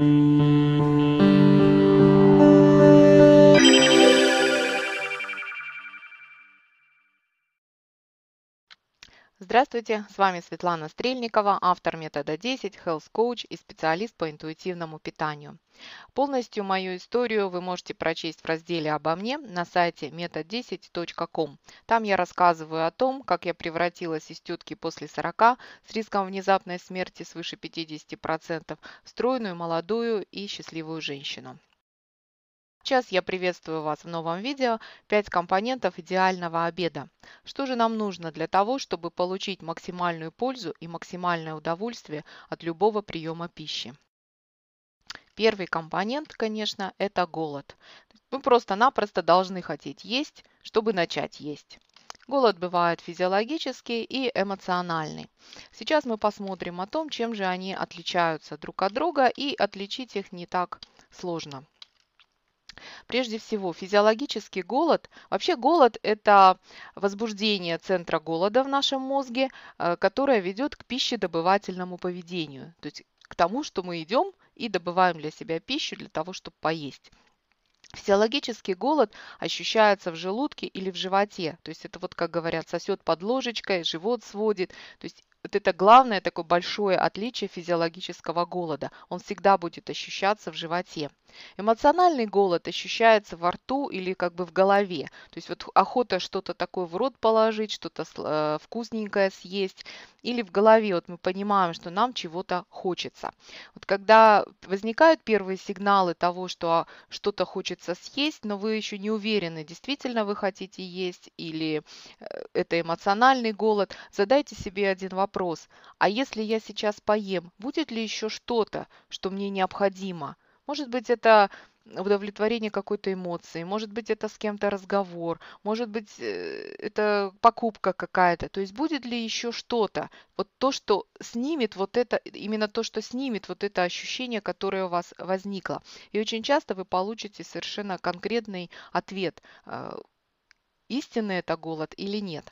Mm-hmm. Здравствуйте, с вами Светлана Стрельникова, автор метода 10, Health Coach и специалист по интуитивному питанию. Полностью мою историю вы можете прочесть в разделе «Обо мне» на сайте metod10.com. Там я рассказываю о том, как я превратилась из тетки после 40 с риском внезапной смерти свыше 50% в стройную, молодую и счастливую женщину. Сейчас я приветствую вас в новом видео «5 компонентов идеального обеда». Что же нам нужно для того, чтобы получить максимальную пользу и максимальное удовольствие от любого приема пищи? Первый компонент, конечно, это голод. Вы просто-напросто должны хотеть есть, чтобы начать есть. Голод бывает физиологический и эмоциональный. Сейчас мы посмотрим о том, чем же они отличаются друг от друга, и отличить их не так сложно. Прежде всего, физиологический голод. Вообще голод – это возбуждение центра голода в нашем мозге, э, которое ведет к пищедобывательному поведению. То есть к тому, что мы идем и добываем для себя пищу для того, чтобы поесть. Физиологический голод ощущается в желудке или в животе. То есть это вот, как говорят, сосет под ложечкой, живот сводит. То есть вот это главное такое большое отличие физиологического голода. Он всегда будет ощущаться в животе. Эмоциональный голод ощущается во рту или как бы в голове. То есть вот охота что-то такое в рот положить, что-то э, вкусненькое съесть. Или в голове вот мы понимаем, что нам чего-то хочется. Вот когда возникают первые сигналы того, что что-то хочется съесть, но вы еще не уверены, действительно вы хотите есть или э, это эмоциональный голод, задайте себе один вопрос. А если я сейчас поем, будет ли еще что-то, что мне необходимо? Может быть, это удовлетворение какой-то эмоции, может быть, это с кем-то разговор, может быть, э, это покупка какая-то. То есть будет ли еще что-то, вот то, что снимет вот это, именно то, что снимет вот это ощущение, которое у вас возникло. И очень часто вы получите совершенно конкретный ответ, э, истинный это голод или нет.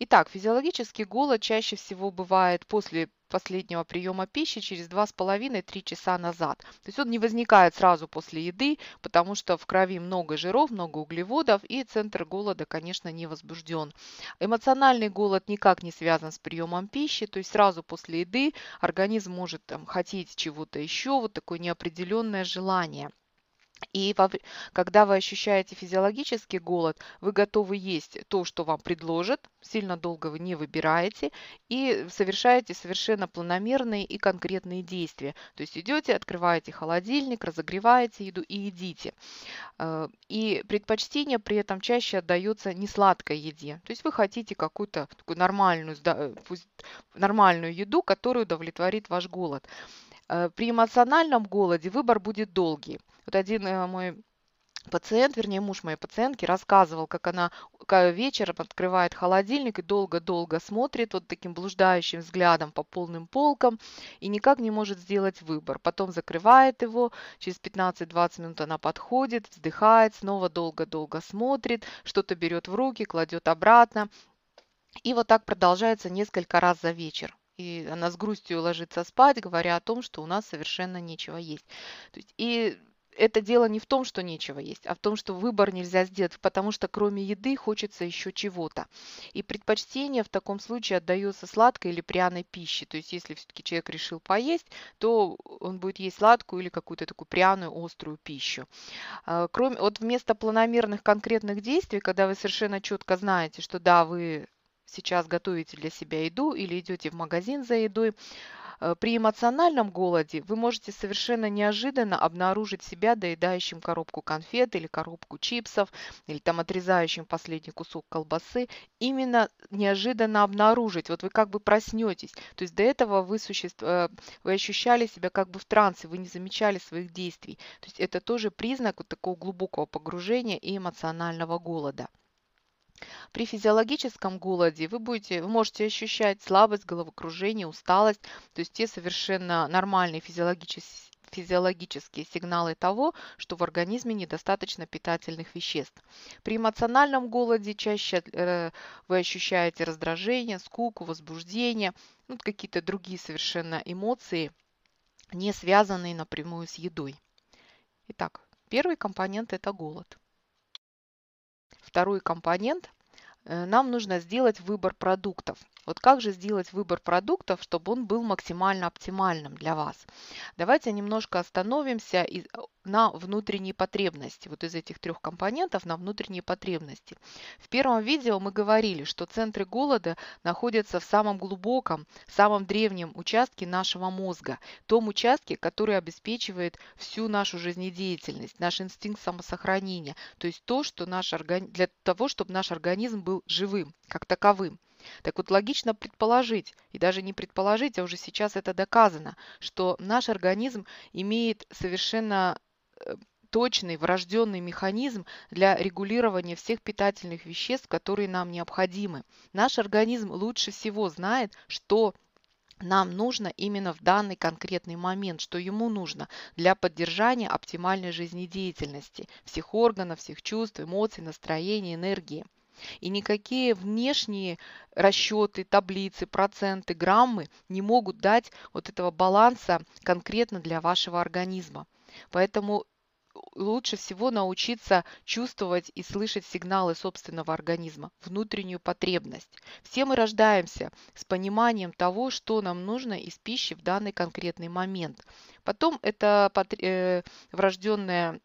Итак, физиологический голод чаще всего бывает после последнего приема пищи через 2,5-3 часа назад. То есть он не возникает сразу после еды, потому что в крови много жиров, много углеводов и центр голода, конечно, не возбужден. Эмоциональный голод никак не связан с приемом пищи, то есть сразу после еды организм может там, хотеть чего-то еще, вот такое неопределенное желание. И когда вы ощущаете физиологический голод, вы готовы есть то, что вам предложат, сильно долго вы не выбираете и совершаете совершенно планомерные и конкретные действия. То есть идете, открываете холодильник, разогреваете еду и едите. Э, и предпочтение при этом чаще отдается не сладкой еде. То есть вы хотите какую-то такую нормальную, э, нормальную еду, которая удовлетворит ваш голод. Э, при эмоциональном голоде выбор будет долгий. Вот один э, мой пациент, вернее муж моей пациентки, рассказывал, как она вечером открывает холодильник и долго-долго смотрит вот таким блуждающим взглядом по полным полкам и никак не может сделать выбор. Потом закрывает его, через 15-20 минут она подходит, вздыхает, снова долго-долго смотрит, что-то берет в руки, кладет обратно. И вот так продолжается несколько раз за вечер и она с грустью ложится спать, говоря о том, что у нас совершенно нечего есть. То есть, и это дело не в том, что нечего есть, а в том, что выбор нельзя сделать, потому что кроме еды хочется еще чего-то. И предпочтение в таком случае отдается сладкой или пряной пище. То есть если все-таки человек решил поесть, то он будет есть сладкую или какую-то такую пряную, острую пищу. А, кроме, вот вместо планомерных конкретных действий, когда вы совершенно четко знаете, что да, вы сейчас готовите для себя еду или идете в магазин за едой, э, при эмоциональном голоде вы можете совершенно неожиданно обнаружить себя доедающим коробку конфет или коробку чипсов, или там отрезающим последний кусок колбасы. Именно неожиданно обнаружить. Вот вы как бы проснетесь. То есть до этого вы, существ... Э, вы ощущали себя как бы в трансе, вы не замечали своих действий. То есть это тоже признак вот такого глубокого погружения и эмоционального голода. При физиологическом голоде вы, будете, вы можете ощущать слабость, головокружение, усталость, то есть те совершенно нормальные физиологические физиологические сигналы того, что в организме недостаточно питательных веществ. При эмоциональном голоде чаще э, вы ощущаете раздражение, скуку, возбуждение, ну, какие-то другие совершенно эмоции – не связанные напрямую с едой. Итак, первый компонент – это голод. Второй компонент – э, нам нужно сделать выбор продуктов. Вот как же сделать выбор продуктов, чтобы он был максимально оптимальным для вас? Давайте немножко остановимся на внутренней потребности. Вот из этих трех компонентов на внутренние потребности. В первом видео мы говорили, что центры голода находятся в самом глубоком, самом древнем участке нашего мозга. Том участке, который обеспечивает всю нашу жизнедеятельность, наш инстинкт самосохранения. То есть то, что наш орган... для того, чтобы наш организм был живым, как таковым. Так вот, логично предположить, и даже не предположить, а уже сейчас это доказано, что наш организм имеет совершенно э, точный врожденный механизм для регулирования всех питательных веществ, которые нам необходимы. Наш организм лучше всего знает, что нам нужно именно в данный конкретный момент, что ему нужно для поддержания оптимальной жизнедеятельности всех органов, всех чувств, эмоций, настроения, энергии. И никакие внешние расчеты, таблицы, проценты, граммы не могут дать вот этого баланса конкретно для вашего организма. Поэтому лучше всего научиться чувствовать и слышать сигналы собственного организма, внутреннюю потребность. Все мы рождаемся с пониманием того, что нам нужно из пищи в данный конкретный момент. Потом это э, врожденная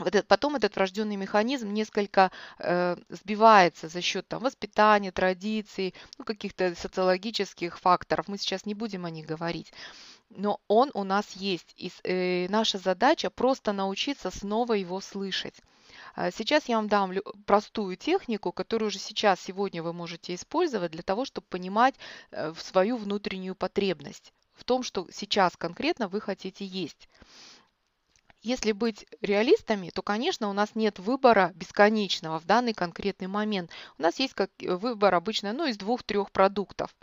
вот это, потом этот врожденный механизм несколько э, сбивается за счет там, воспитания, традиций, ну, каких-то социологических факторов. Мы сейчас не будем о них говорить. Но он у нас есть. И э, наша задача просто научиться снова его слышать. А сейчас я вам дам простую технику, которую уже сейчас, сегодня вы можете использовать для того, чтобы понимать э, свою внутреннюю потребность в том, что сейчас конкретно вы хотите есть. Если быть реалистами, то, конечно, у нас нет выбора бесконечного в данный конкретный момент. У нас есть как э, выбор обычно ну, из двух-трех продуктов.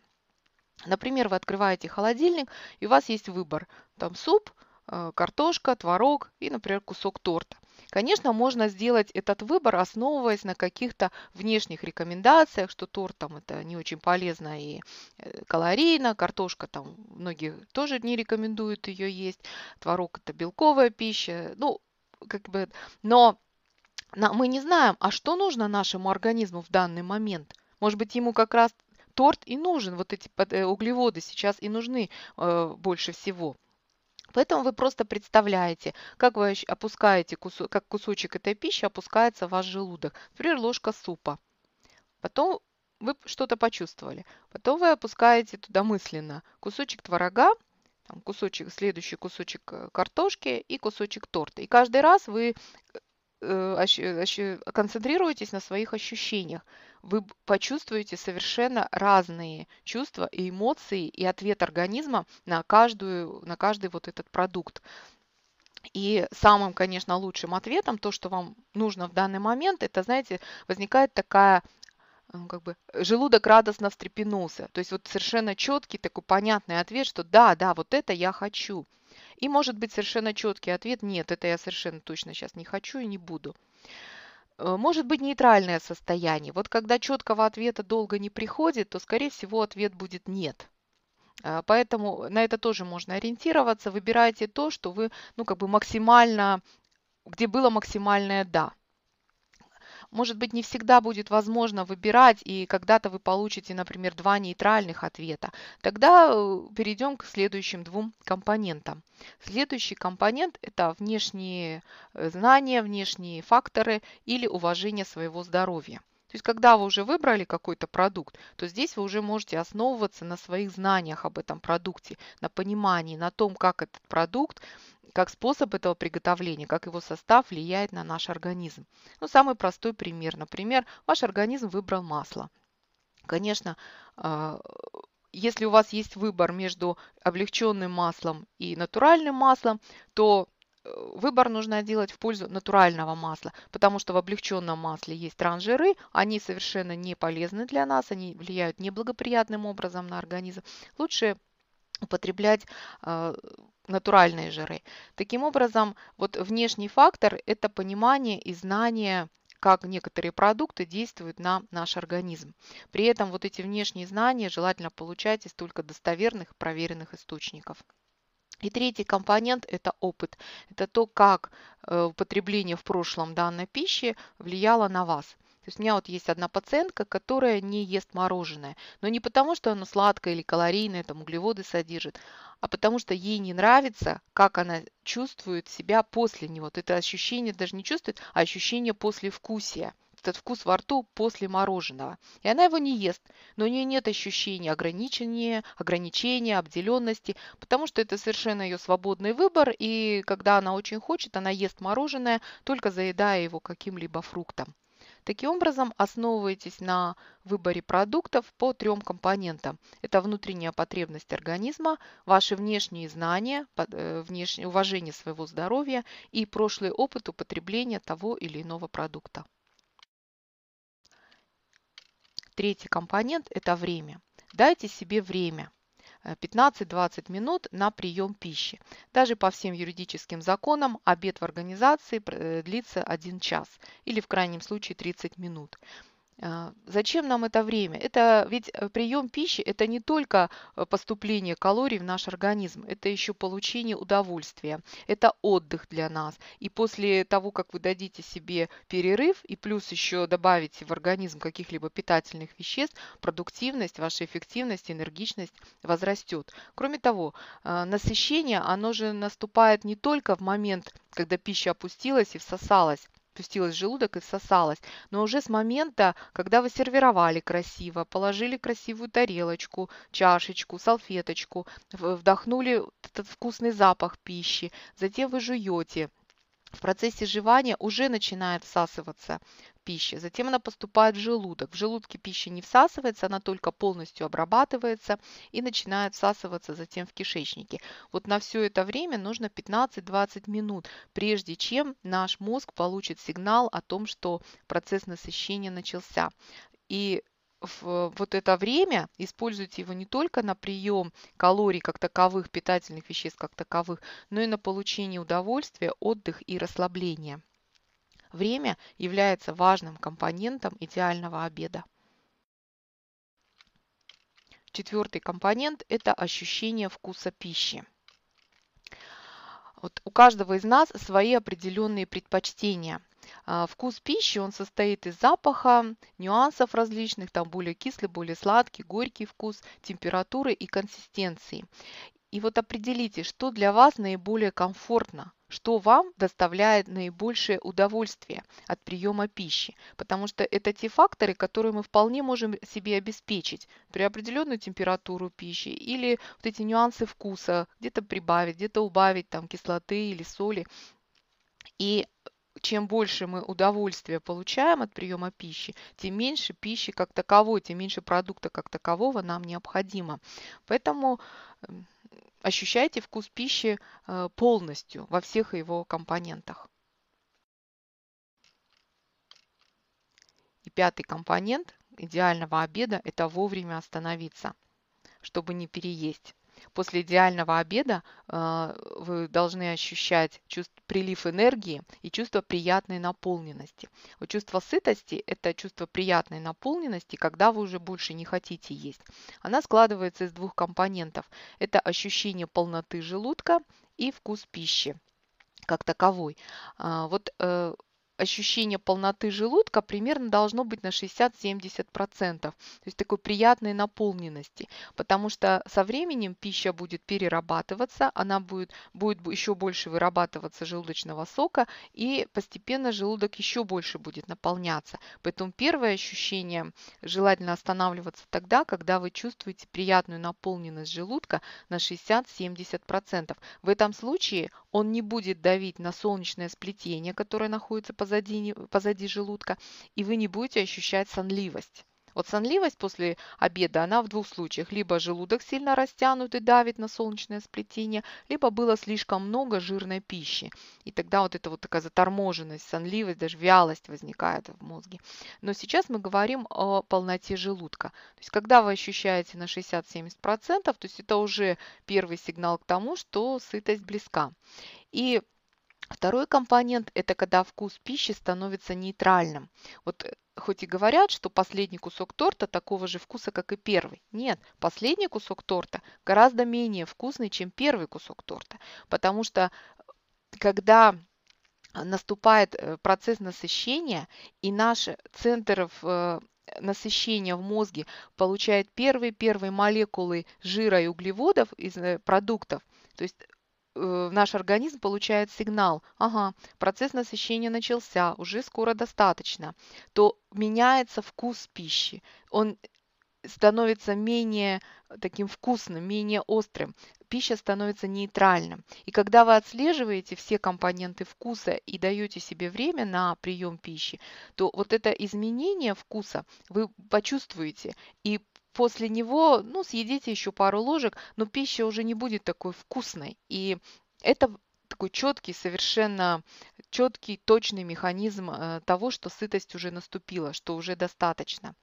Например, вы открываете холодильник, и у вас есть выбор. Там суп, э, картошка, творог и, например, кусок торта. Конечно, можно сделать этот выбор, основываясь на каких-то внешних рекомендациях, что торт там это не очень полезно и э, калорийно, картошка там многие тоже не рекомендуют ее есть, творог это белковая пища, ну, как бы, но мы не знаем, а что нужно нашему организму в данный момент. Может быть, ему как раз торт и нужен, вот эти э, углеводы сейчас и нужны э, больше всего. Поэтому вы просто представляете, как вы опускаете, кусок, как кусочек этой пищи опускается в ваш желудок. Например, ложка супа. Потом вы что-то почувствовали. Потом вы опускаете туда мысленно кусочек творога, кусочек, следующий кусочек э, картошки и кусочек торта. И каждый раз вы э, концентрируетесь на своих ощущениях вы почувствуете совершенно разные чувства и эмоции и ответ организма на, каждую, на каждый вот этот продукт. И самым, конечно, лучшим ответом, то, что вам нужно в данный момент, это, знаете, возникает такая ну, как бы желудок радостно встрепенулся. То есть вот совершенно четкий такой понятный ответ, что да, да, вот это я хочу. И может быть совершенно четкий ответ, нет, это я совершенно точно сейчас не хочу и не буду. Э, может быть нейтральное состояние. Вот когда четкого ответа долго не приходит, то, скорее всего, ответ будет «нет». Э, поэтому на это тоже можно ориентироваться. Выбирайте то, что вы, ну, как бы максимально, где было максимальное «да» может быть, не всегда будет возможно выбирать, и когда-то вы получите, например, два нейтральных ответа. Тогда э, перейдем к следующим двум компонентам. Следующий компонент – это внешние э, знания, внешние факторы или уважение своего здоровья. То есть, когда вы уже выбрали какой-то продукт, то здесь вы уже можете основываться на своих знаниях об этом продукте, на понимании, на том, как этот продукт как способ этого приготовления, как его состав влияет на наш организм. Ну, самый простой пример. Например, ваш организм выбрал масло. Конечно, а, если у вас есть выбор между облегченным маслом и натуральным маслом, то э, выбор нужно делать в пользу натурального масла, потому что в облегченном масле есть трансжиры, они совершенно не полезны для нас, они влияют неблагоприятным образом на организм. Лучше употреблять а, натуральные жиры. Таким образом, вот внешний фактор – это понимание и знание, как некоторые продукты действуют на наш организм. При этом вот эти внешние знания желательно получать из только достоверных проверенных источников. И третий компонент – это опыт. Это то, как э, употребление в прошлом данной пищи влияло на вас. То есть у меня вот есть одна пациентка, которая не ест мороженое. Но не потому, что оно сладкое или калорийное, там углеводы содержит, а потому что ей не нравится, как она чувствует себя после него. Вот это ощущение даже не чувствует, а ощущение послевкусия этот вкус во рту после мороженого. И она его не ест, но у нее нет ощущения ограничения, ограничения, обделенности, потому что это совершенно ее свободный выбор, и когда она очень хочет, она ест мороженое, только заедая его каким-либо фруктом. Таким образом, основывайтесь на выборе продуктов по трем компонентам. Это внутренняя потребность организма, ваши внешние знания, э, внешнее уважение своего здоровья и прошлый опыт употребления того или иного продукта. Третий компонент – это время. Дайте себе время. 15-20 э, минут на прием пищи. Даже по всем юридическим законам обед в организации э, длится 1 час или в крайнем случае 30 минут. А, зачем нам это время? Это ведь э, прием пищи– это не только э, поступление калорий в наш организм, это еще получение удовольствия, это отдых для нас. И после того, как вы дадите себе перерыв и плюс еще добавите в организм каких-либо питательных веществ, продуктивность, ваша эффективность, энергичность возрастет. Кроме того, а, насыщение, оно же наступает не только в момент, когда пища опустилась и всосалась, спустилась в желудок и всосалась. Но уже с момента, когда вы сервировали красиво, положили красивую тарелочку, чашечку, салфеточку, вдохнули этот вкусный запах пищи, затем вы жуете, в процессе жевания уже начинает всасываться пища. Затем она поступает в желудок. В желудке пища не всасывается, она только полностью обрабатывается и начинает всасываться затем в кишечнике. Вот на все это время нужно 15-20 минут, прежде чем наш мозг получит сигнал о том, что процесс насыщения начался. И в вот это время используйте его не только на прием калорий как таковых, питательных веществ как таковых, но и на получение удовольствия, отдых и расслабления. Время является важным компонентом идеального обеда. Четвертый компонент – это ощущение вкуса пищи. Вот у каждого из нас свои определенные предпочтения. А, вкус пищи, он состоит из запаха, нюансов различных, там более кислый, более сладкий, горький вкус, температуры и консистенции. И вот определите, что для вас наиболее комфортно, что вам доставляет наибольшее удовольствие от приема пищи. Потому что это те факторы, которые мы вполне можем себе обеспечить при определенную температуру пищи или вот эти нюансы вкуса, где-то прибавить, где-то убавить там кислоты или соли. И чем больше мы удовольствия получаем от приема пищи, тем меньше пищи как таковой, тем меньше продукта как такового нам необходимо. Поэтому эм, ощущайте вкус пищи э, полностью во всех его компонентах. И пятый компонент идеального обеда – это вовремя остановиться, чтобы не переесть. После идеального обеда э, вы должны ощущать чувств, прилив энергии и чувство приятной наполненности. Вот чувство сытости – это чувство приятной наполненности, когда вы уже больше не хотите есть. Она складывается из двух компонентов. Это ощущение полноты желудка и вкус пищи как таковой. А, вот э, ощущение полноты желудка примерно должно быть на 60-70%. То есть такой приятной наполненности. Потому что со временем пища будет перерабатываться, она будет, будет еще больше вырабатываться желудочного сока, и постепенно желудок еще больше будет наполняться. Поэтому первое ощущение желательно останавливаться тогда, когда вы чувствуете приятную наполненность желудка на 60-70%. В этом случае он не будет давить на солнечное сплетение, которое находится позади, позади желудка, и вы не будете ощущать сонливость. Вот сонливость после обеда, она в двух случаях. Либо желудок сильно растянут и давит на солнечное сплетение, либо было слишком много жирной пищи. И тогда вот эта вот такая заторможенность, сонливость, даже вялость возникает в мозге. Но сейчас мы говорим о полноте желудка. То есть когда вы ощущаете на 60-70%, то есть это уже первый сигнал к тому, что сытость близка. И Второй компонент– это когда вкус пищи становится нейтральным. Вот э, хоть и говорят, что последний кусок торта такого же вкуса, как и первый. Нет, последний кусок торта гораздо менее вкусный, чем первый кусок торта. Потому что когда наступает э, процесс насыщения, и наш центр э, насыщения в мозге получает первые-первые молекулы жира и углеводов из продуктов, то есть Э, наш организм получает сигнал, ага, процесс насыщения начался, уже скоро достаточно, то меняется вкус пищи. Он становится менее таким вкусным, менее острым. Пища становится нейтральным. И когда вы отслеживаете все компоненты вкуса и даете себе время на прием пищи, то вот это изменение вкуса вы почувствуете. И после него, ну, съедите еще пару ложек, но пища уже не будет такой вкусной. И это такой четкий, совершенно четкий, точный механизм э, того, что сытость уже наступила, что уже достаточно.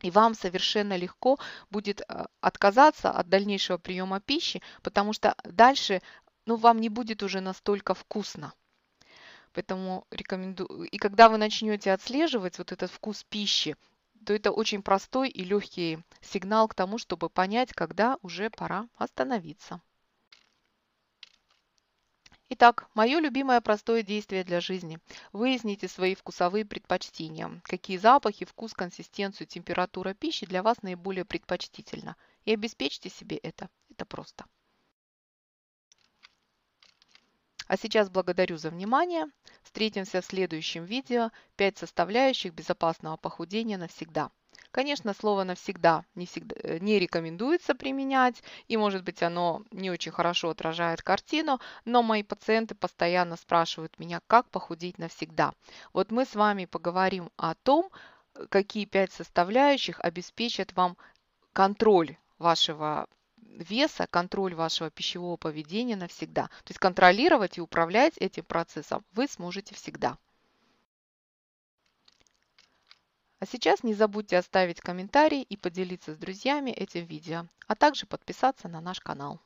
И вам совершенно легко будет э, отказаться от дальнейшего приема пищи, потому что дальше ну, вам не будет уже настолько вкусно. Поэтому рекомендую. И когда вы начнете отслеживать вот этот вкус пищи, то это очень простой и легкий сигнал к тому, чтобы понять, когда уже пора остановиться. Итак, мое любимое простое действие для жизни. Выясните свои вкусовые предпочтения. Какие запахи, вкус, консистенцию, температура пищи для вас наиболее предпочтительно. И обеспечьте себе это. Это просто. А сейчас благодарю за внимание. Встретимся в следующем видео. 5 составляющих безопасного похудения навсегда. Конечно, слово «навсегда» не, всегда, э, не рекомендуется применять, и, может быть, оно не очень хорошо отражает картину, но мои пациенты постоянно спрашивают меня, как похудеть навсегда. Вот мы с вами поговорим о том, какие пять составляющих обеспечат вам контроль вашего веса, контроль вашего пищевого поведения навсегда. То есть контролировать и управлять этим процессом вы сможете всегда. А сейчас не забудьте оставить комментарий и поделиться с друзьями этим видео, а также подписаться на наш канал.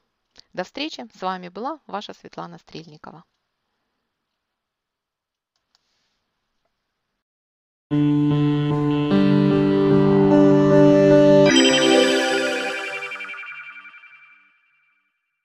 До встречи! С вами была ваша Светлана Стрельникова. Thank you.